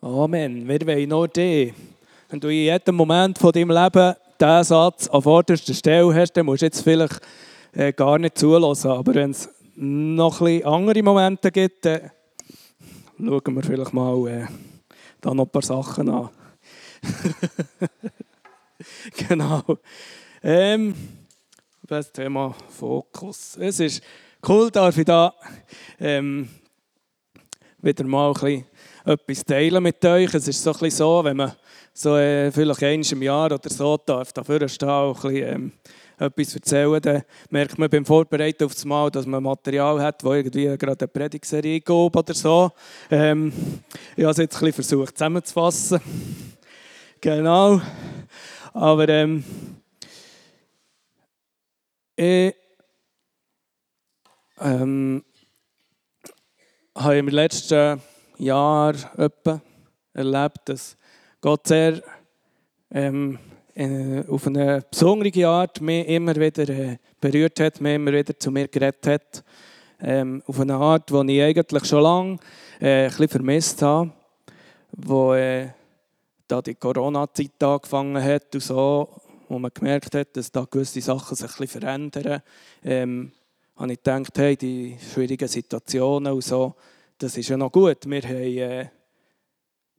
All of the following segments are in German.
Amen. Wir wollen nur dich. Wenn du in jedem Moment von deinem Leben diesen Satz an vorderster Stelle hast, dann musst du jetzt vielleicht äh, gar nicht zulassen. Aber wenn es noch ein andere Momente gibt, dann schauen wir vielleicht mal äh, da noch ein paar Sachen an. genau. Ähm, das Thema Fokus. Es ist cool, darf ich da ähm, wieder mal ein bisschen etwas teilen mit euch. Es ist so, ein bisschen so wenn man so äh, vielleicht einmal im Jahr oder so darf, dafür stehen und ein bisschen, ähm, etwas erzählen, dann merkt man beim Vorbereiten auf das Mal, dass man Material hat, das irgendwie gerade eine Predigserie geht oder so. Ähm, ich habe es jetzt ein bisschen versucht zusammenzufassen. Genau. Aber ähm, ich ähm, habe im letzten Jahr etwa erlebt, dass Gott sehr ähm, auf eine besondere Art mich immer wieder äh, berührt hat, mich immer wieder zu mir geredet hat. Ähm, auf eine Art, die ich eigentlich schon lange äh, ein vermisst habe, wo äh, da die Corona-Zeit angefangen hat und so, wo man gemerkt hat, dass da gewisse Sachen sich ein bisschen verändern, ähm, habe ich gedacht, hey, die schwierigen Situationen und so, das ist ja noch gut. Wir haben, äh,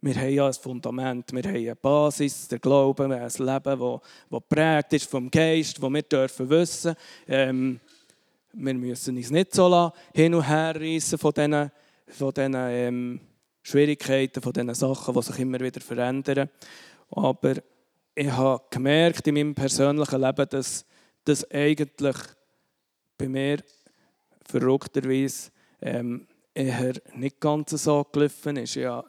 wir haben ja ein Fundament, wir haben eine Basis, der Glaube, ein Leben, das, das geprägt ist vom Geist, das wir dürfen wissen. Ähm, wir müssen uns nicht so hin und her reissen von diesen, von diesen ähm, Schwierigkeiten, von diesen Sachen, die sich immer wieder verändern. Aber ich habe gemerkt in meinem persönlichen Leben, dass das eigentlich bei mir verrückterweise ähm, eher nicht ganz so gelaufen ist. Ich habe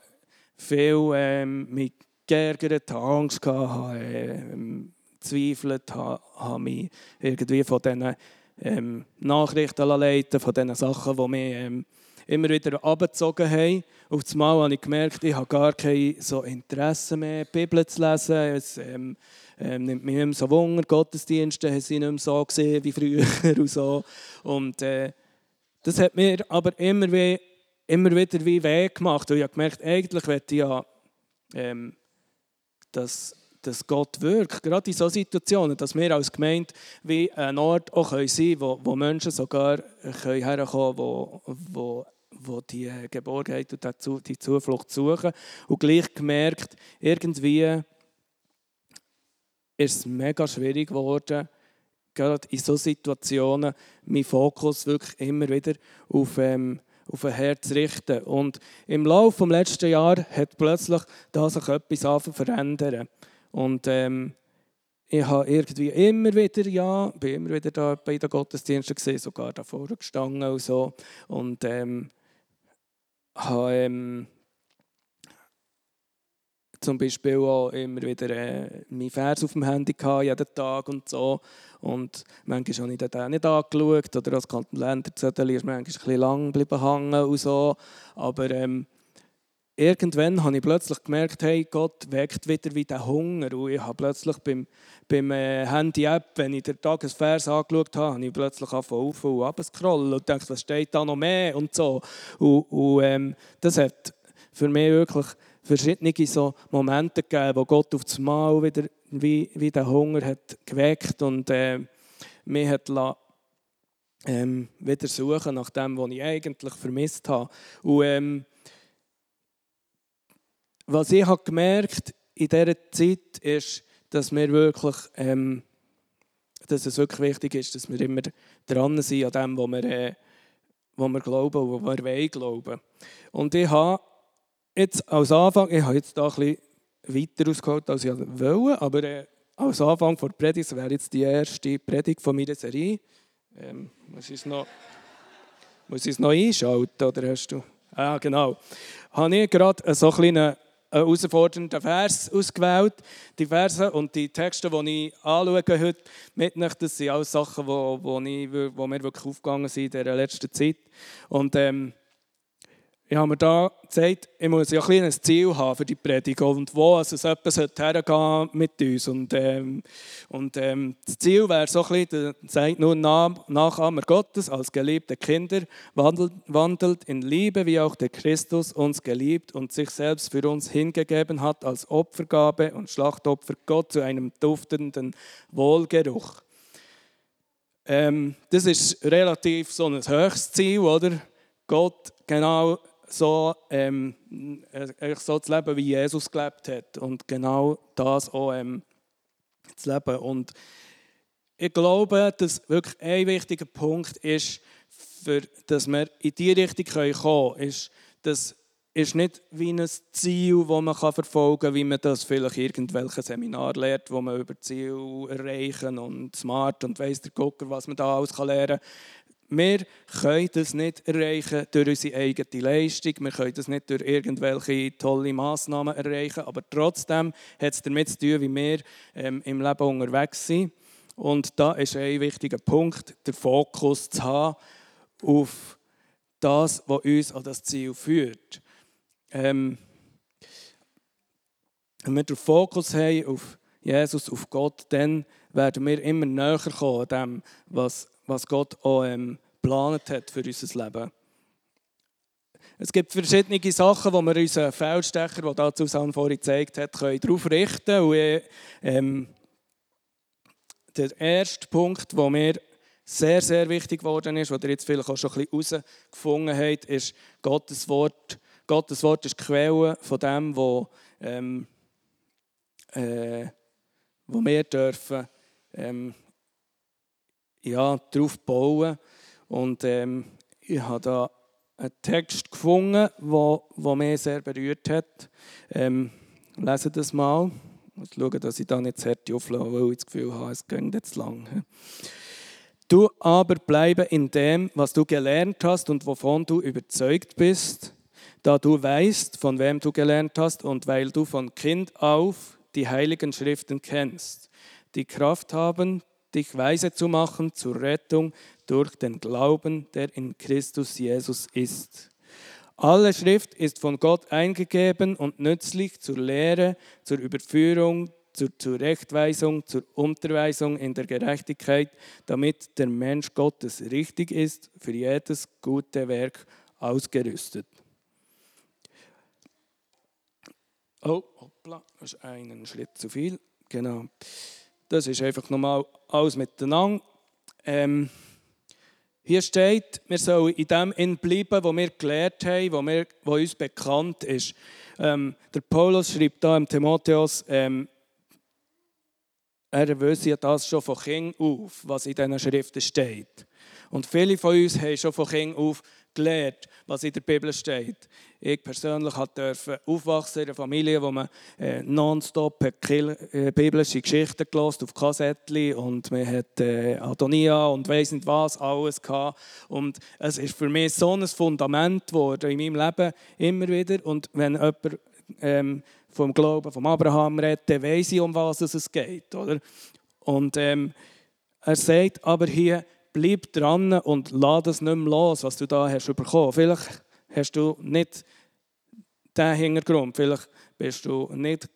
viel ähm, mich geärgert, Angst gehabt, habe ähm, zweifelt, habe, habe mich irgendwie von diesen ähm, Nachrichten leiten von diesen Sachen, die mich ähm, immer wieder abgezogen haben. Auf einmal habe ich gemerkt, ich habe gar kein so Interesse mehr, die Bibel zu lesen. Es ähm, ähm, nimmt mich nicht mehr so Wunder. Gottesdienste sie nicht mehr so gesehen wie früher. und, so. und äh, das hat mir aber immer, wie, immer wieder wie Weg gemacht. Und ich habe gemerkt, eigentlich möchte ich ja, ähm, dass, dass Gott wirkt. Gerade in solchen Situationen, dass wir als Gemeinde wie ein Ort auch sein können, wo, wo Menschen sogar können herkommen können, wo, wo wo die Geborgenheit und die Zuflucht suchen. Und gleich gemerkt, irgendwie ist es mega schwierig geworden, gerade in solchen Situationen meinen Fokus wirklich immer wieder auf, ähm, auf ein Herz richten. Und im Laufe des letzten Jahres hat plötzlich da sich etwas verändern. Und ähm, ich habe irgendwie immer wieder, ja, bin immer wieder da bei den Gottesdiensten gesehen, sogar davor gestanden und so. Und ähm, habe ähm, zum Beispiel auch immer wieder äh, meinen Vers auf dem Handy gehabt, jeden Tag und so. Und manchmal habe ich den nicht angeschaut. Oder als Länderzettel ist manchmal ein bisschen lang geblieben hängen und so. Aber ähm, irgendwann habe ich plötzlich gemerkt, hey, Gott weckt wieder wie den Hunger. Und ich habe plötzlich beim, beim äh, Handy-App, wenn ich den Tagesvers angeschaut habe, habe ich plötzlich angefangen auf und ab scrollen und dachte, was steht da noch mehr und so. Und, und ähm, das hat für mich wirklich verschiedene so Momente gegeben, wo Gott auf das Mal wieder wie, wie den Hunger hat geweckt und äh, mich hat lassen, ähm, wieder suchen nach dem, was ich eigentlich vermisst habe. Und ähm, was ich habe gemerkt in dieser Zeit ist, dass wir wirklich, ähm, dass es wirklich wichtig ist, dass wir immer dran sind an dem, was wir, äh, was wir glauben und was wir wollen glauben. Und ich habe jetzt als Anfang, ich habe jetzt da ein weiter ausgeholt, als ich wollte, aber äh, als Anfang der Predigt, das wäre jetzt die erste Predigt von meiner Serie. Ähm, muss ich es noch, muss ich es noch einschalten, oder hast du? Ah, genau. Habe ich gerade so einen kleinen herausfordernden Vers ausgewählt. Die Verse und die Texte, die ich anschaue heute mit euch, das sind alles Sachen, die, wo, ich, wo mir wirklich aufgegangen sind in der letzten Zeit. Und ähm, ich habe mir da gesagt, ich muss ja ein, ein Ziel haben für die Predigt und wo also es etwas hergehen mit uns. Und, ähm, und ähm, das Ziel wäre so ein bisschen, sagt nur Nachahmer Gottes als geliebte Kinder, wandelt, wandelt in Liebe, wie auch der Christus uns geliebt und sich selbst für uns hingegeben hat als Opfergabe und Schlachtopfer Gott zu einem duftenden Wohlgeruch. Ähm, das ist relativ so ein höchstes Ziel, oder? Gott genau so, ähm, äh, so zu leben, wie Jesus gelebt hat. Und genau das auch ähm, zu leben. Und ich glaube, dass wirklich ein wichtiger Punkt ist, für, dass wir in diese Richtung kommen können, ist, das ist nicht wie ein Ziel, das man verfolgen kann, wie man das vielleicht irgendwelche Seminar lernt, wo man über Ziel erreichen und smart und weiss der Gucker, was man da alles lernen kann. Wir können das nicht erreichen durch unsere eigene Leistung, wir können das nicht durch irgendwelche tolle Massnahmen erreichen, aber trotzdem hat es damit zu tun, wie wir ähm, im Leben unterwegs sind. Und da ist ein wichtiger Punkt, den Fokus zu haben auf das, was uns an das Ziel führt. Ähm, wenn wir den Fokus haben auf Jesus, auf Gott, dann werden wir immer näher kommen dem, was was Gott auch ähm, geplant hat für unser Leben. Es gibt verschiedene Sachen, die wir unseren Feldstecher, der da Susanne vorhin gezeigt hat, können darauf richten können. Ähm, der erste Punkt, der mir sehr, sehr wichtig geworden ist, den ihr jetzt vielleicht auch schon ein bisschen herausgefunden habt, ist Gottes Wort. Gottes Wort ist die Quelle von dem, wo, ähm, äh, wo wir dürfen ähm, ja, darauf bauen. Und ähm, ich habe da einen Text gefunden, der mich sehr berührt hat. Ähm, lese das mal. Ich schaue, dass ich da nicht hart auflasse, weil ich das Gefühl habe, es geht jetzt lang. Du aber bleibe in dem, was du gelernt hast und wovon du überzeugt bist, da du weißt, von wem du gelernt hast und weil du von Kind auf die heiligen Schriften kennst, die Kraft haben, dich weise zu machen zur Rettung durch den Glauben, der in Christus Jesus ist. Alle Schrift ist von Gott eingegeben und nützlich zur Lehre, zur Überführung, zur Zurechtweisung, zur Unterweisung in der Gerechtigkeit, damit der Mensch Gottes richtig ist, für jedes gute Werk ausgerüstet. Oh, hoppla, das ist einen Schritt zu viel. Genau. Das ist einfach nochmal alles miteinander. Ähm, hier steht, wir sollen in dem bleiben, wo wir gelernt haben, wo, wir, wo uns bekannt ist. Ähm, der Paulus schreibt da im Timotheus, ähm, er wüsste das schon von Kind auf, was in diesen Schriften steht. Und viele von uns haben schon von Kind auf gelernt, was in der Bibel steht. Ich persönlich durfte aufwachsen in einer Familie, wo man äh, nonstop äh, biblische Geschichten gelesen auf Kassettchen und man hat äh, Adonia und weiss nicht was alles gehabt. Und es ist für mich so ein Fundament geworden in meinem Leben immer wieder. Und wenn jemand ähm, vom Glauben vom Abraham redet, dann weiss ich, um was es geht. Oder? Und ähm, er sagt aber hier, bleib dran und lass es nicht mehr los, was du da hast bekommen. Vielleicht hast du nicht den Hintergrund, vielleicht bist du nicht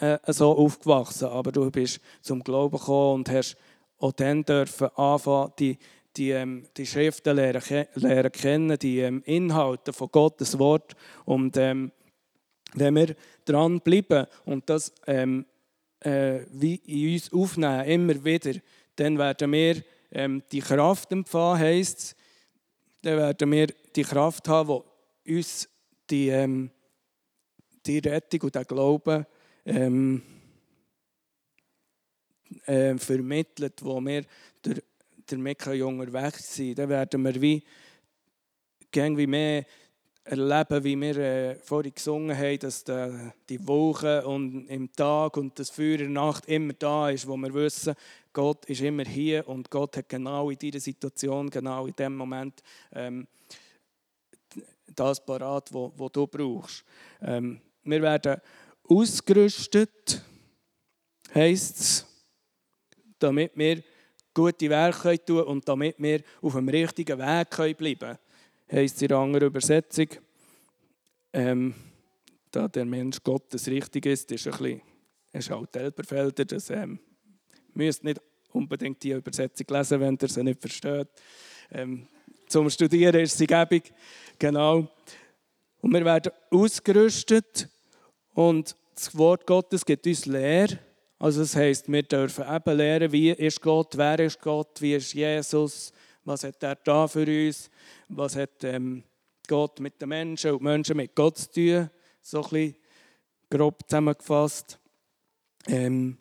äh, so aufgewachsen, aber du bist zum Glauben gekommen und hast auch dann dürfen anfangen, die, die, ähm, die Schriften lernen, lernen kennen, die ähm, Inhalte von Gottes Wort. Und ähm, wenn wir dranbleiben und das ähm, äh, wie in uns aufnehmen, immer wieder, dann werden wir ähm, die Kraft empfangen, heisst dann werden wir die Kraft haben, uns die, ähm, die Rettung und den Glauben ähm, äh, vermittelt, wo wir der, der Mekka unterwegs sind. Dann werden wir wie, wie mehr erleben, wie wir äh, vorhin gesungen haben, dass die, die Woche und im Tag und das Feuer in der Nacht immer da ist, wo wir wissen, Gott ist immer hier und Gott hat genau in dieser Situation, genau in dem Moment ähm, das parat, wo du brauchst. Ähm, wir werden ausgerüstet, heisst es, damit wir gute Werke tun und damit wir auf dem richtigen Weg bleiben können heisst es in einer anderen Übersetzung. ähm, da der Mensch Gottes richtig ist, ist ein bisschen, ist halt Elberfelder, das ähm, müsst nicht unbedingt die Übersetzung lesen, wenn ihr sie nicht versteht. Ähm, zum Studieren ist sie gäbig, genau. Und wir werden ausgerüstet und das Wort Gottes gibt uns Lehre. Also das heisst, wir dürfen eben lernen, wie ist Gott, wer ist Gott, wie ist Jesus, was hat er da für uns, was hat ähm, Gott mit den Menschen und die Menschen mit Gott zu tun, so ein bisschen grob zusammengefasst. Ähm,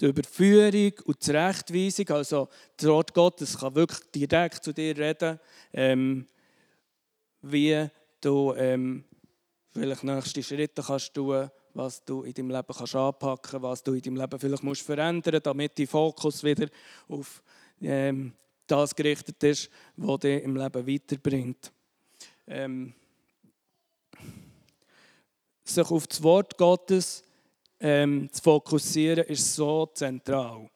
die Überführung und die Zurechtweisung, also das Wort Gottes kann wirklich direkt zu dir reden, ähm, wie du ähm, vielleicht nächste Schritte kannst tun, was du in deinem Leben kannst anpacken, was du in deinem Leben vielleicht musst verändern, damit dein Fokus wieder auf ähm, das gerichtet ist, was dich im Leben weiterbringt. Ähm, sich auf das Wort Gottes ähm, zu fokussieren, ist so zentral.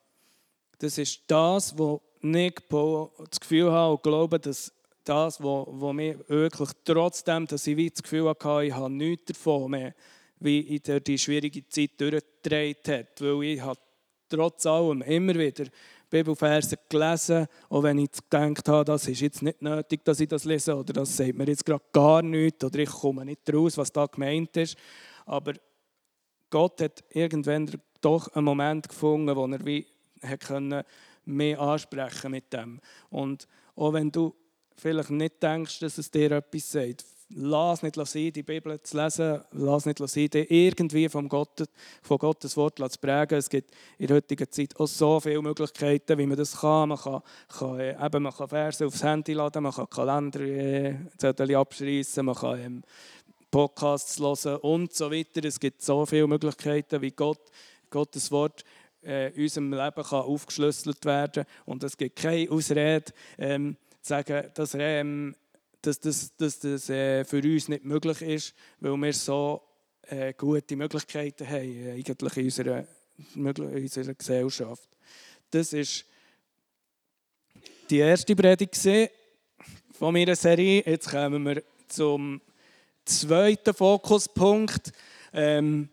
Das ist das, wo ich das Gefühl habe und glaube, dass das, was mir wirklich trotzdem, dass ich das Gefühl hatte, ich habe nichts davon mehr, wie ich die schwierige Zeit durchgetragen hat. Weil ich habe trotz allem immer wieder Bibelverse gelesen, auch wenn ich gedacht habe, das ist jetzt nicht nötig, dass ich das lese oder das sagt mir jetzt gerade gar nichts oder ich komme nicht raus, was da gemeint ist. Aber Gott hat irgendwann doch einen Moment gefunden, wo er wie können mehr ansprechen mit dem. Und auch wenn du vielleicht nicht denkst, dass es dir etwas sagt, lass nicht sein, die Bibel zu lesen, lass nicht sein, dich irgendwie vom Gott, von Gottes Wort zu prägen. Es gibt in der heutigen Zeit auch so viele Möglichkeiten, wie man das kann. Man kann, kann, äh, eben, man kann Verse aufs Handy laden, man kann Kalender äh, abschließen, man kann ähm, Podcasts hören und so weiter. Es gibt so viele Möglichkeiten, wie Gott, Gottes Wort äh, in unserem Leben kann aufgeschlüsselt werden Und es gibt keine Ausrede, ähm, sagen, dass, ähm, dass das, dass das äh, für uns nicht möglich ist, weil wir so äh, gute Möglichkeiten haben äh, eigentlich in unserer, in unserer Gesellschaft. Das ist die erste Predigt von meiner Serie. Jetzt kommen wir zum zweiten Fokuspunkt. Ähm,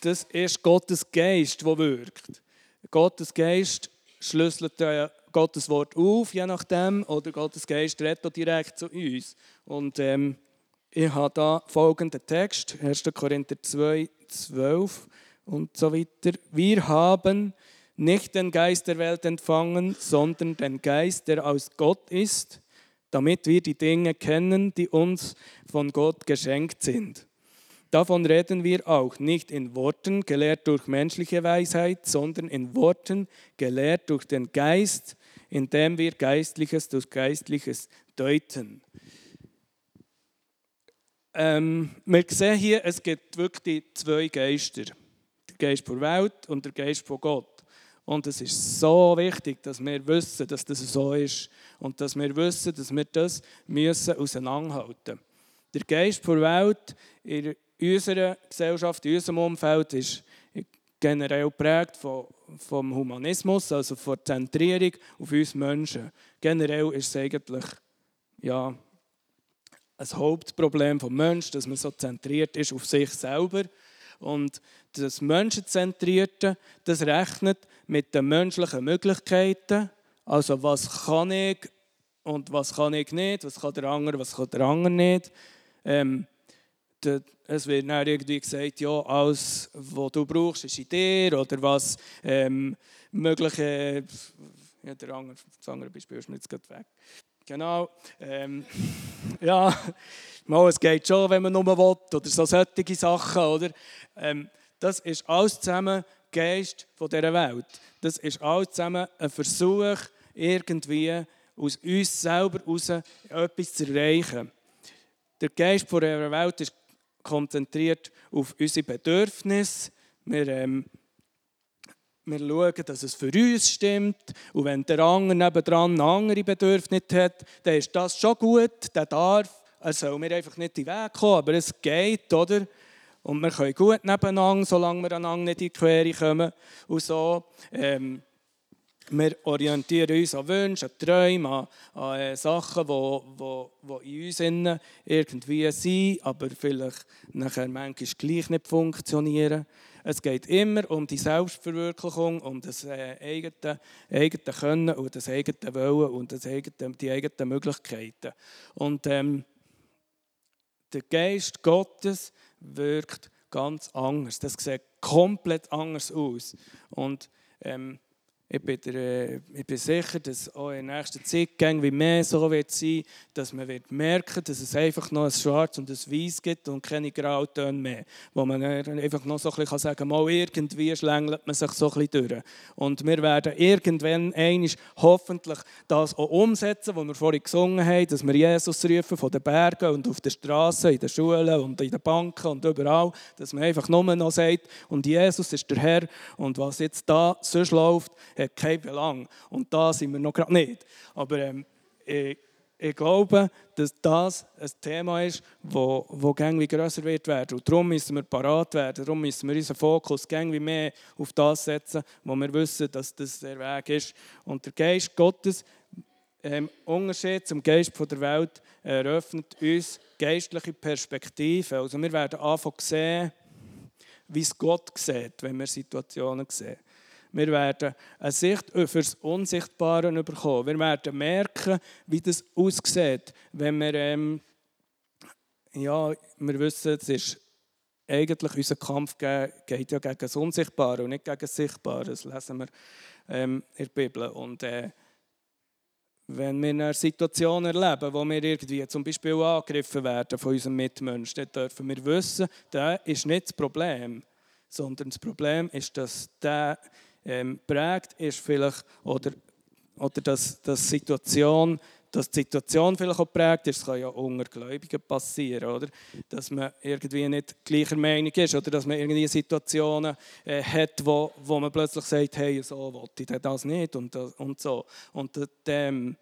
das ist Gottes Geist, der wirkt. Gottes Geist schlüsselt Gottes Wort auf, je nachdem, oder Gottes Geist redet direkt zu uns. Und ähm, ich habe da folgenden Text, 1. Korinther 2, 12 und so weiter. Wir haben nicht den Geist der Welt empfangen, sondern den Geist, der aus Gott ist damit wir die Dinge kennen, die uns von Gott geschenkt sind. Davon reden wir auch nicht in Worten, gelehrt durch menschliche Weisheit, sondern in Worten, gelehrt durch den Geist, indem wir Geistliches durch Geistliches deuten. Ähm, wir sehen hier, es gibt wirklich zwei Geister. Der Geist der Welt und der Geist von Gott. Und es ist so wichtig, dass wir wissen, dass das so ist. Und dass wir wissen, dass wir das müssen auseinanderhalten müssen. Der Geist der Welt in unserer Gesellschaft, in unserem Umfeld, ist generell geprägt von, vom Humanismus, also von der Zentrierung auf uns Menschen. Generell ist es eigentlich ja, ein Hauptproblem des Menschen, dass man so zentriert ist auf sich selber. Und das Menschenzentrierte, das rechnet mit den menschlichen Möglichkeiten. Also was kann ich und was kann ich nicht, was kann der andere, was kann der andere nicht. Ähm, es wird dann irgendwie gesagt, ja, alles, was du brauchst, ist in dir oder was ähm, mögliche, ja, der andere, das andere Beispiel ist mir jetzt gerade weg. Genau, ähm, ja, mal, es geht schon, wenn man nur will oder so solche Sachen, oder? Ähm, das ist alles zusammen Geist von dieser Welt. Das ist alles zusammen ein Versuch, irgendwie aus uns selber heraus etwas zu erreichen. Der Geist von dieser Welt ist konzentriert auf unsere Bedürfnisse. Wir, ähm, wir schauen, dass es für uns stimmt. Und wenn der andere nebendran andere Bedürfnisse hat, dann ist das schon gut, der darf. Er soll mir einfach nicht in den Weg kommen, aber es geht, oder? Und wir können gut nebeneinander, solange wir einander nicht in die Quere kommen. Und so. Ähm, wir orientieren uns an Wünschen, an Träumen, an, an äh, Sachen, die wo, wo, in uns irgendwie sind, aber vielleicht nachher manchmal gleich nicht funktionieren. Es geht immer um die Selbstverwirklichung, um das äh, eigene, eigene Können und das eigene Wollen und das eigene, die eigenen Möglichkeiten. Und ähm, der Geist Gottes wirkt ganz anders. Das sieht komplett anders aus. Und ähm, ich bin, der, ich bin, sicher, dass auch in der nächsten Zeit wie mehr so wird sein, dass man wird merken, dass es einfach noch ein Schwarz und ein Weiß gibt und keine Grautöne mehr, wo man einfach noch so ein bisschen sagen kann, mal irgendwie schlängelt man sich so ein bisschen durch. Und wir werden irgendwann einig hoffentlich das auch umsetzen, was wir vorhin gesungen haben, dass wir Jesus rufen von den Bergen und auf den Straßen, in den Schulen und in den Banken und überall, dass man einfach nur noch sagt, und Jesus ist der Herr und was jetzt da sonst läuft, hat keinen Belang. Und da sind wir noch gerade nicht. Aber ähm, ich, ich, glaube, dass das ein Thema ist, wo, wo wie grösser wird werden. Und darum müssen wir parat werden. Darum müssen wir unseren Fokus wie mehr auf das setzen, wo wir wissen, dass das der Weg ist. Und der Geist Gottes, im Unterschied zum Geist der Welt, eröffnet uns geistliche Perspektiven. Also wir werden anfangen sehen, wie es Gott sieht, wenn wir Situationen sehen. Wir werden eine Sicht für das Unsichtbare bekommen. Wir werden merken, wie das aussieht, wenn wir, ähm, ja, wir wissen, es ist eigentlich unser Kampf geht ja gegen das Unsichtbare und nicht gegen das Sichtbare. Das lesen wir ähm, in der Bibel. Und äh, wenn wir eine Situation erleben, wo wir irgendwie zum Beispiel angegriffen werden von unserem Mitmenschen, dann dürfen wir wissen, das ist nicht das Problem, sondern das Problem ist, dass der ähm, prägt, ist vielleicht, oder, oder dass, dass Situation, dass die Situation vielleicht auch prägt ist, das kann ja unter Gläubigen passieren, oder? Dass man irgendwie nicht gleicher Meinung ist oder dass man irgendwie Situationen äh, hat, wo, wo man plötzlich sagt, hey, so wollte ich das nicht und, und so. Und dann,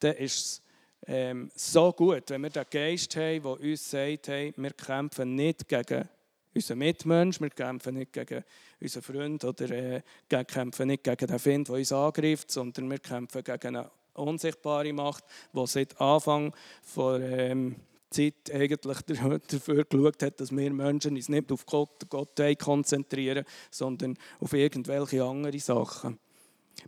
dann ist es ähm, so gut, wenn wir den Geist haben, der uns sagt, hey, wir kämpfen nicht gegen unseren Mitmensch, wir kämpfen nicht gegen unseren Freund oder äh, kämpfen nicht gegen den Find, der uns angreift, sondern wir kämpfen gegen eine unsichtbare Macht, die seit Anfang der ähm, Zeit eigentlich dafür geschaut hat, dass wir Menschen uns nicht auf Gott, Gott konzentrieren, sondern auf irgendwelche andere Sachen.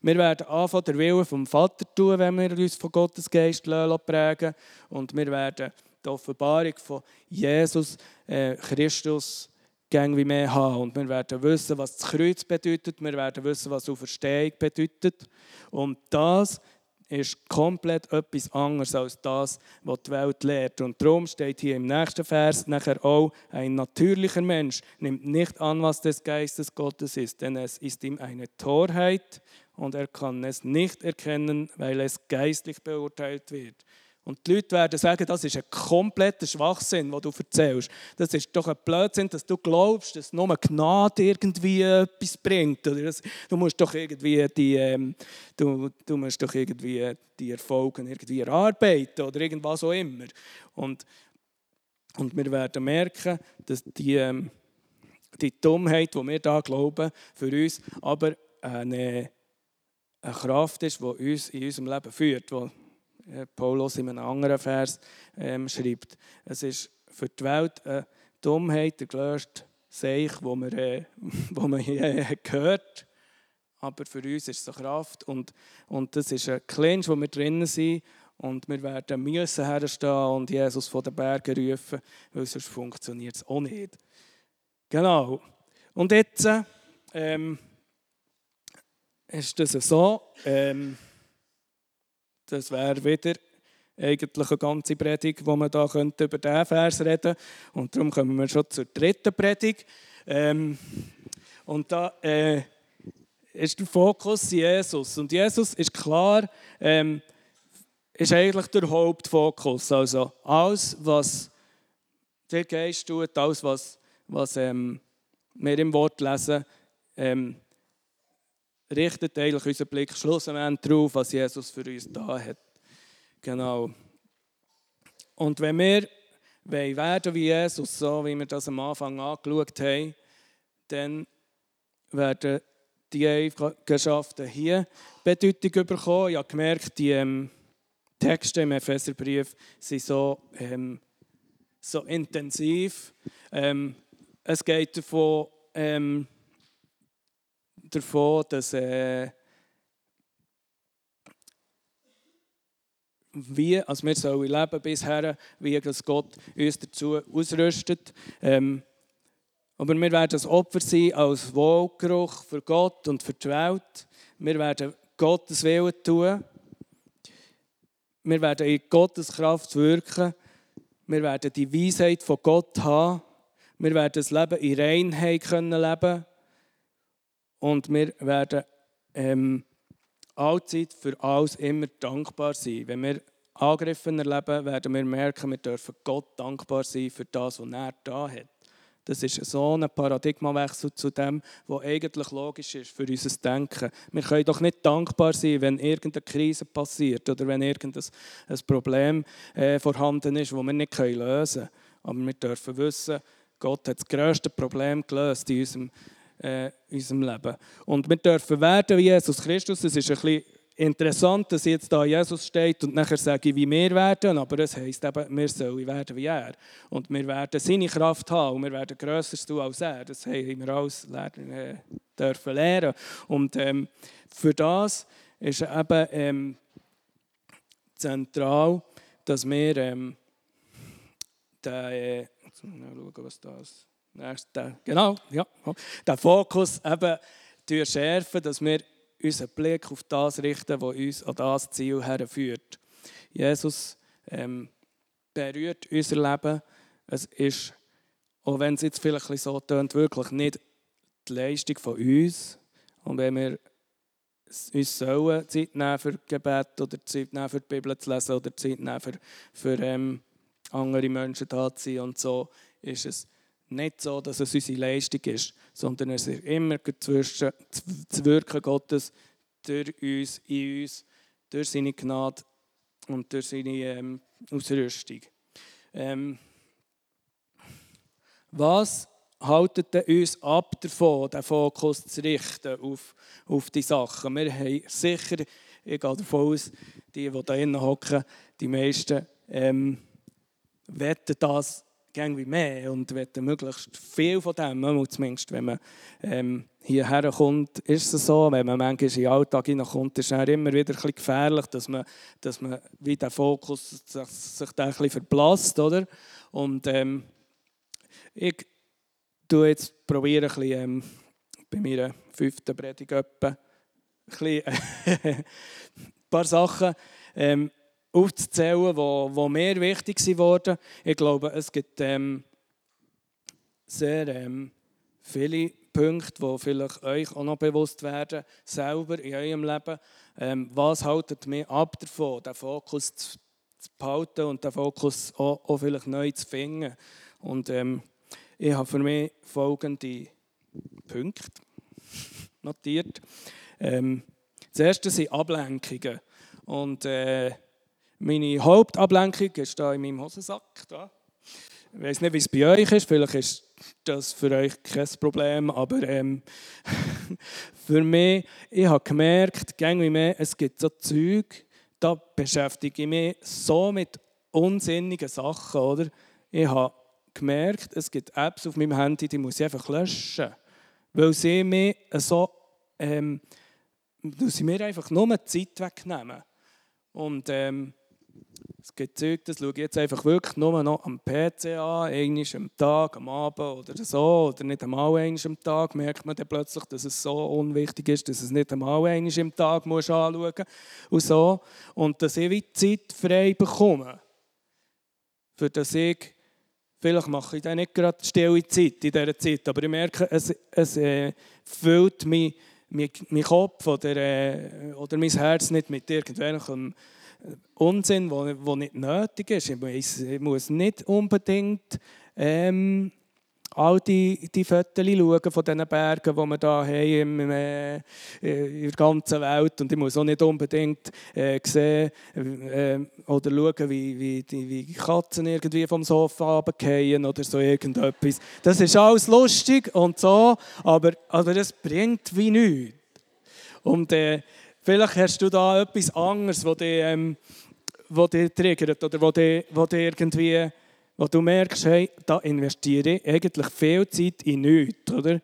Wir werden anfangen, den Willen vom Vater tun, wenn wir uns von Gottes Geist prägen und wir werden die Offenbarung von Jesus äh, Christus gang wie mehr haben. Und wir werden wissen, was das Kreuz bedeutet. Wir werden wissen, was Auferstehung bedeutet. Und das ist komplett etwas anderes als das, was die Welt lehrt. Und darum steht hier im nächsten Vers nachher auch, ein natürlicher Mensch nimmt nicht an, was des Geistes Gottes ist, denn es ist ihm eine Torheit und er kann es nicht erkennen, weil es geistlich beurteilt wird. Und die Leute werden sagen, das ist ein kompletter Schwachsinn, was du erzählst. Das ist doch ein Blödsinn, dass du glaubst, dass nur Gnade irgendwie etwas bringt. Du musst doch irgendwie die, ähm, du, du musst doch irgendwie die Erfolge irgendwie erarbeiten oder irgendwas auch immer. Und, und wir werden merken, dass die, ähm, die Dummheit, die wir da glauben, für uns aber eine, eine Kraft ist, die uns in unserem Leben führt. Äh, Paulus in einem anderen Vers ähm, schreibt. Es ist für die Welt eine Dummheit, der gelöste Seich, wo man, äh, wo man äh, gehört. Aber für uns ist es eine Kraft und, und das ist ein Clinch, wo wir drinnen sind. Und wir werden müssen herstehen und Jesus von den Bergen rufen, weil sonst funktioniert es auch nicht. Genau. Und jetzt ähm, ist das so. Ähm, das wäre wieder eigentlich eine ganze Predigt, wo man da könnte über diesen Vers reden. Und darum kommen wir schon zur dritten Predigt. Ähm, und da äh, ist der Fokus Jesus. Und Jesus ist klar, ähm, ist eigentlich der Hauptfokus. Also alles, was der Geist tut, alles, was, was ähm, wir im Wort lesen, ähm, richtet eigentlich unseren Blick schlussendlich darauf, was Jesus für uns da hat. Genau. Und wenn wir werden wie Jesus, so wie wir das am Anfang angeschaut haben, dann werden die Eigenschaften hier Bedeutung bekommen. Ich habe gemerkt, die ähm, Texte im Epheserbrief sind so, ähm, so intensiv. Ähm, es geht davon, ähm, davon dass äh, wie also wir sollen leben bisher, wie Gott uns dazu ausrüstet. Ähm, aber wir werden ein Opfer sein als Wohlgeruch für Gott und für die Welt. Wir werden Gottes Willen tun. Wir werden in Gottes Kraft wirken. Wir werden die Weisheit von Gott haben. Wir werden das Leben in Reinheit können leben Und wir werden ähm, allzeit für alles immer dankbar sein. Wenn wir Angriffe erleben, werden wir merken, wir dürfen Gott dankbar sein für das, was er da hat. Das ist so ein Paradigmawechsel zu dem, was eigentlich logisch ist für unser Denken. Wir können doch nicht dankbar sein, wenn irgendeine Krise passiert oder wenn irgendein ein Problem äh, vorhanden ist, das wir nicht lösen können. Aber wir dürfen wissen, Gott hat das grösste Problem gelöst in unserem, äh, in unserem Leben. Und wir dürfen werden wie Jesus Christus. Das ist ein bisschen interessant, dass jetzt da Jesus steht und nachher sage ich, wie wir werden, aber es heisst eben, wir sollen werden wie er. Und wir werden seine Kraft haben und wir werden grösser tun als er. Das haben wir alles lernen, äh, dürfen lernen. Und ähm, für das ist eben ähm, zentral, dass wir ähm, den, äh, jetzt muss ich schauen, was das nächste, genau, ja, den Fokus eben schärfen, dass wir unseren Blick auf das richten, was uns an das Ziel herführt. Jesus ähm, berührt unser Leben. Es ist, auch wenn es jetzt vielleicht so tönt, wirklich nicht die Leistung von uns. Und wenn wir uns sollen Zeit nehmen für Gebet oder Zeit nehmen für die Bibel zu lesen oder Zeit nehmen für, für ähm, andere Menschen da zu sein und so, ist es nicht so, dass es unsere Leistung ist, sondern es ist immer zwischen das Wirken Gottes durch uns, in uns, durch seine Gnade und durch seine ähm, Ausrüstung. Ähm, was haltet uns ab davon, den Fokus zu richten auf, auf die Sachen? Wir haben sicher, ich gehe davon aus, die, die da drinnen hocken, die meisten, ähm, wetten das wie mehr und wollen möglichst viel von dem, zumindest wenn man ähm, hierher kommt, ist es so, wenn man manchmal in den Alltag hineinkommt, ist es immer wieder ein gefährlich, dass man, dass man wie der Fokus sich, da ein bisschen verblasst, oder? Und ähm, ich tue jetzt probiere ein bisschen, ähm, bei meiner fünften Predigt etwa, ein, bisschen, ein paar Sachen ähm, aufzuzählen, die, die mir wichtig wurden. Ich glaube, es gibt ähm, sehr ähm, viele Punkte, die vielleicht euch auch noch bewusst werden, selber in eurem Leben. Ähm, was haltet mich ab davon, den Fokus zu behalten und den Fokus auch, auch vielleicht neu zu finden? Und ähm, ich habe für mich folgende Punkte notiert. Ähm, das erste sind Ablenkungen. Und äh, meine Hauptablenkung ist da in meinem Hosensack. Da. Ich weiß nicht, wie es bei euch ist. Vielleicht ist das für euch kein Problem. Aber ähm, für mich, ich habe gemerkt, wie mehr, es gibt so Zeug, da beschäftige ich mich so mit unsinnigen Sachen. Oder? Ich habe gemerkt, es gibt Apps auf meinem Handy, die muss ich einfach löschen. Weil sie mir so, ähm, sie mir einfach nur Zeit wegnehmen. Und ähm, es gibt Zeug, das schaue ich jetzt einfach wirklich nur noch am PC an, einmal am Tag, am Abend oder so, oder nicht einmal einmal am Tag, merkt man dann plötzlich, dass es so unwichtig ist, dass es nicht einmal einmal am Tag muss anschauen muss und so. Und dass ich wie Zeit frei bekomme, für das ich, vielleicht mache ich dann nicht gerade stille Zeit in dieser Zeit, aber ich merke, es, es äh, füllt mich, mein, Kopf oder, äh, oder mein Herz nicht mit irgendwelchen Unsinn, der nicht nötig ist. Ich muss nicht unbedingt ähm, all die, die Fotos schauen von diesen Bergen, die wir hier haben im, äh, in der ganzen Welt. Und ich muss auch nicht unbedingt äh, sehen äh, oder schauen, wie, wie, die, wie Katzen irgendwie vom Sofa runterfallen oder so irgendetwas. Das ist alles lustig und so, aber, aber das bringt wie nichts. Und äh, vielleicht hast du da etwas anderes, was dich, ähm, was dich triggert oder was dich, was dich irgendwie, wo du merkst, hey, da investiere ich eigentlich viel Zeit in nichts, oder?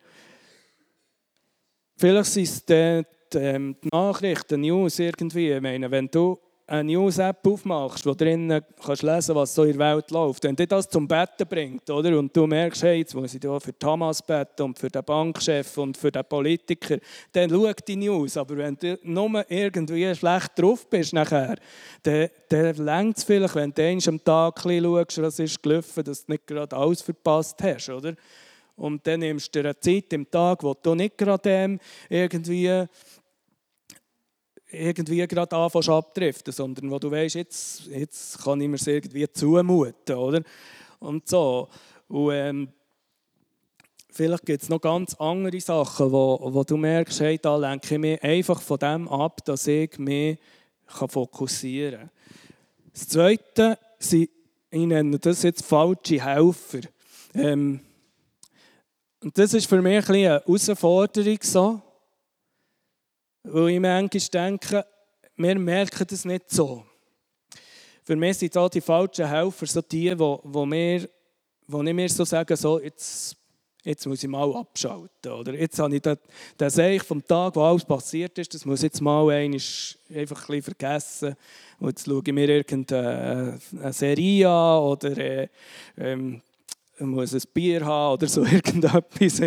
Vielleicht sind es die, die, die Nachrichten, News irgendwie. Ich meine, wenn du eine News-App aufmachst, wo drinnen kannst lesen, was so in der Welt läuft, wenn dir das zum Betten bringt, oder? Und du merkst, hey, jetzt muss ich für Thomas beten und für den Bankchef und für den Politiker, dann schau die News. Aber wenn du nur irgendwie schlecht drauf bist nachher, dann, dann längt es vielleicht, wenn du einmal am Tag ein schaust, was ist gelaufen, dass du nicht gerade alles verpasst hast, oder? Und dann nimmst du dir eine Zeit im Tag, wo du nicht gerade ähm, irgendwie irgendwie gerade anfängst abdriften, sondern wo du weißt, jetzt, jetzt kann ich mir es irgendwie zumuten, oder? Und so. Und, ähm, vielleicht gibt es noch ganz andere Sachen, wo, wo du merkst, hey, da lenke ich mich einfach von dem ab, dass ich mich fokussieren kann. Das Zweite sind, ich nenne das jetzt falsche Helfer. Ähm, und das ist für mich ein eine Herausforderung so, weil ich manchmal denke, wir merken das nicht so. Für mich sind da die falschen Helfer so die, wo, wo, wir, wo ich mir so sage, so, jetzt, jetzt muss ich mal abschalten. Oder jetzt habe ich den, Seich vom Tag, wo alles passiert ist, das muss jetzt mal einfach ein bisschen vergessen. Und jetzt schaue ich mir irgendeine Serie an oder äh, ähm, muss ein Bier haben oder so irgendetwas.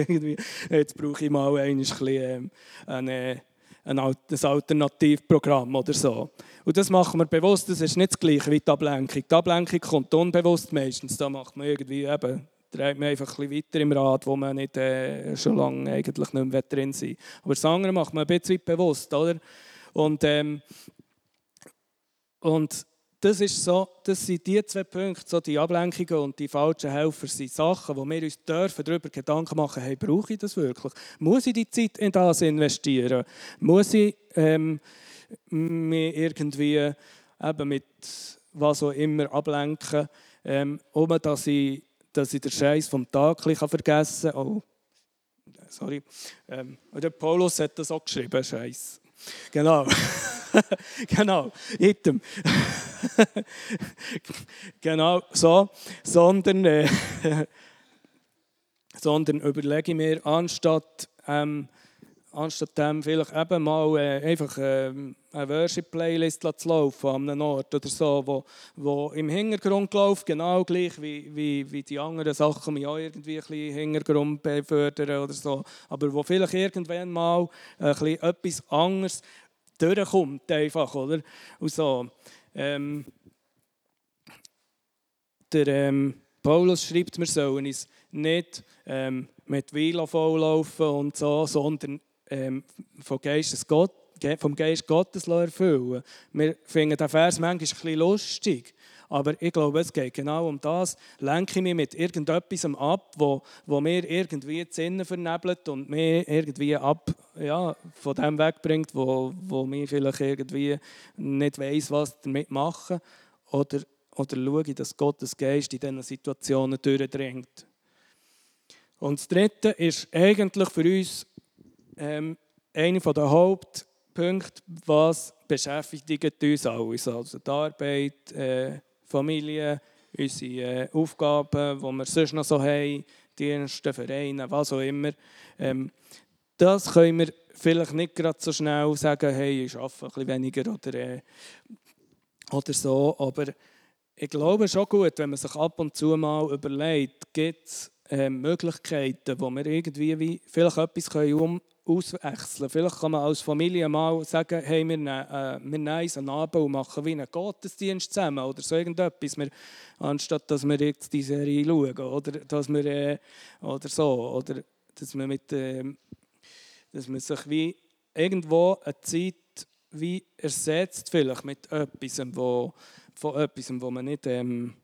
Jetzt brauche ich mal ein bisschen, ähm, eine ein Alternativprogramm oder so. Und das machen wir bewusst, das ist nicht das gleiche wie die Ablenkung. Die Ablenkung kommt unbewusst meistens. Da macht man irgendwie eben, dreht man einfach ein weiter im Rad, wo man nicht äh, schon lange eigentlich nicht mehr drin sein Aber das andere macht man ein bisschen bewusst, oder? Und, ähm, und das, ist so, das sind die zwei Punkte, so die Ablenkungen und die falschen Helfer, sind Sachen, wo wir uns dürfen darüber Gedanken machen, hey, brauche ich das wirklich? Muss ich die Zeit in das investieren? Muss ich ähm, mich irgendwie eben mit was auch immer ablenken, ähm, um dass ich, dass ich den Scheiß vom Tag vergessen kann? Oh, sorry. Ähm, der Paulus hat das auch geschrieben, Scheiß. Genau. genau, item. genau so. Sondern, äh, sondern überlege ich mir, anstatt, ähm, anstatt dem vielleicht eben mal äh, einfach äh, eine Worship-Playlist zu laufen an einem Ort oder so, wo, wo im Hintergrund läuft, genau gleich wie, wie, wie die anderen Sachen mich auch irgendwie ein bisschen Hintergrund befördern oder so, aber wo vielleicht irgendwann mal ein bisschen etwas anderes durchkommt, einfach, oder? Und so. Ähm, der ähm, Paulus schreibt, wir sollen uns nicht ähm, mit Vila volllaufen und so, sondern ähm, vom, Geistes Gott, vom Geist Gottes erfüllen. Wir finden den Vers manchmal ein bisschen lustig. Aber ich glaube, es geht genau um das. Lenke ich mich mit irgendetwas ab, wo, wo mir irgendwie die Sinne vernebelt und mir irgendwie ab, ja, von dem wegbringt, wo, wo mir vielleicht irgendwie nicht weiß, was damit machen. Oder, oder schaue ich, dass Gottes Geist in diesen Situationen durchdringt. Und das Dritte ist eigentlich für uns ähm, einer der Hauptpunkte, was beschäftigt uns alles. Also die Arbeit, äh, Familie, unsere äh, Aufgaben, die wir sonst noch so haben, Dienste, Vereine, was auch immer. Ähm, das können wir vielleicht nicht gerade so schnell sagen, hey, ich arbeite ein bisschen weniger oder, äh, oder so, aber ich glaube schon gut, wenn man sich ab und zu mal überlegt, gibt es äh, Möglichkeiten, wo wir irgendwie wie vielleicht etwas können um, auswechseln. Vielleicht kann man als Familie mal sagen, hey, wir, nehmen, äh, nehmen uns einen Abend und machen wie einen Gottesdienst zusammen oder so irgendetwas, wir, anstatt dass wir jetzt die Serie schauen oder dass wir äh, oder so oder dass man mit äh, dass man sich wie irgendwo eine Zeit wie ersetzt vielleicht mit etwas, wo, von etwas, wo man nicht ähm,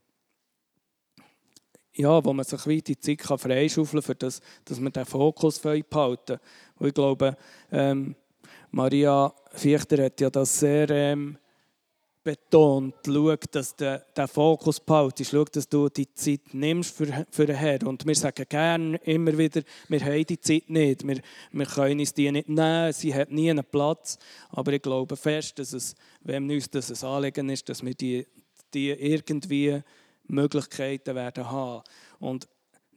ja, wo man sich die Zeit kann freischaufeln kann, für das, dass man den Fokus behalten Und ich glaube, ähm, Maria Fichter hat ja das sehr ähm, betont, schau, dass du den Fokus behaltest, schau, dass du die Zeit nimmst für, für den Herrn. Und wir sagen gerne immer wieder, wir haben die Zeit nicht, wir, wir können uns die nicht nehmen, sie hat nie einen Platz. Aber ich glaube fest, dass es, wenn uns das ein Anliegen ist, dass wir die, die irgendwie Möglichkeiten werden haben. Und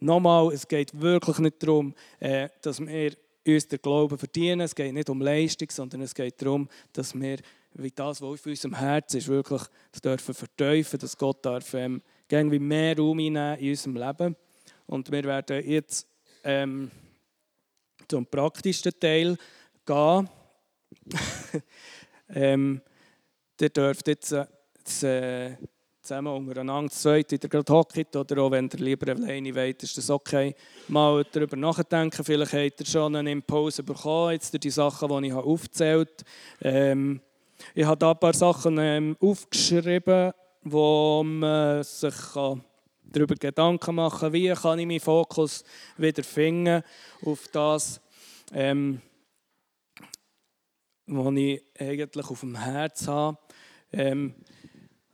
nochmal, es geht wirklich nicht darum, äh, dass wir uns den Glauben verdienen. Es geht nicht um Leistung, sondern es geht darum, dass wir wie das, was auf unserem Herzen ist, wirklich das dürfen verteufeln, dass Gott darf ähm, irgendwie mehr Raum in unserem Leben. Und wir werden jetzt ähm, zum praktischen Teil gehen. ähm, ihr dürft jetzt äh, zusammen untereinander zu zweit wieder gerade hocken oder auch wenn ihr lieber alleine wollt, ist das okay. Mal darüber nachdenken, vielleicht habt ihr schon einen Impuls bekommen, jetzt die Sachen, die ich aufgezählt habe. Ähm, ich habe da ein paar Sachen ähm, aufgeschrieben, wo man sich darüber Gedanken machen kann, wie kann ich meinen Fokus wieder finden auf das, ähm, was ich eigentlich auf dem Herz habe. Ähm,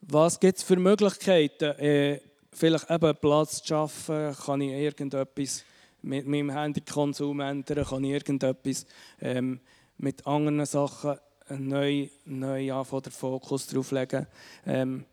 was gibt es für Möglichkeiten? Äh, vielleicht eben Platz zu schaffen, kann ich irgendetwas mit meinem Handykonsum ändern, kann ich irgendetwas ähm, mit anderen Sachen neu, neu anfangen, den Fokus darauf legen. Ähm,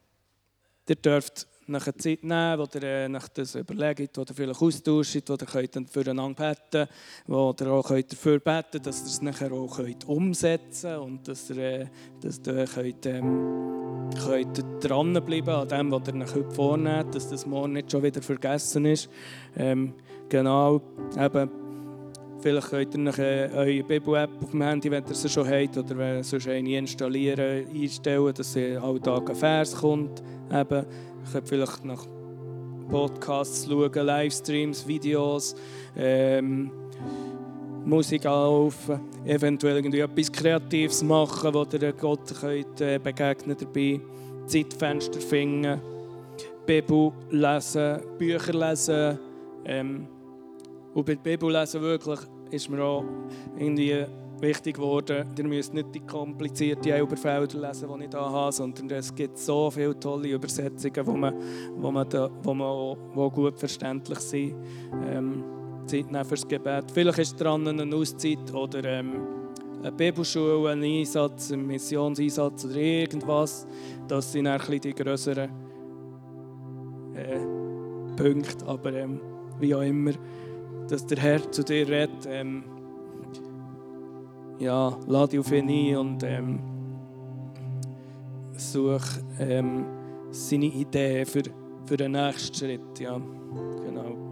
ihr dürft nach einer Zeit nehmen, wo ihr äh, nach das überlegt, ihr vielleicht austauscht, wo ihr könnt füreinander beten wo ihr auch könnt dafür beten dass ihr es nachher auch könnt umsetzen und dass ihr, äh, dass ihr könnt, ähm, könnt dranbleiben an dem, was ihr euch heute vornehmt, dass das morgen nicht schon wieder vergessen ist. Ähm, genau, eben, Vielleicht könnt ihr noch eure Bibel-App auf dem Handy, wenn ihr sie schon habt, oder wenn sonst eine installieren, einstellen, dass sie alle Tage ein Vers kommt. Eben. Könnt vielleicht nach Podcasts schauen, Livestreams, Videos, ähm, Musik laufen, eventuell irgendwie etwas Kreatives machen, wo ihr Gott könnt, äh, begegnen dabei, Zeitfenster finden, Bibel lesen, Bücher lesen. Ähm, und bei der Bibel lesen wirklich ist mir auch irgendwie wichtig geworden, ihr müsst nicht die komplizierten Elberfelder lesen, die ich hier habe, sondern es gibt so viele tolle Übersetzungen, die man, wo man, da, wo man auch, wo gut verständlich sind. Ähm, Zeit nehmen fürs Gebet. Vielleicht ist dran eine Auszeit oder ähm, eine Bibelschule, ein Einsatz, ein Missionseinsatz oder irgendwas. Das sind ein die größeren äh, Punkte, aber ähm, wie auch immer dass der Herr zu dir redet. Ähm, ja, lade dich auf ihn ein und ähm, such ähm, seine Idee für, für den nächsten Schritt. Ja, genau.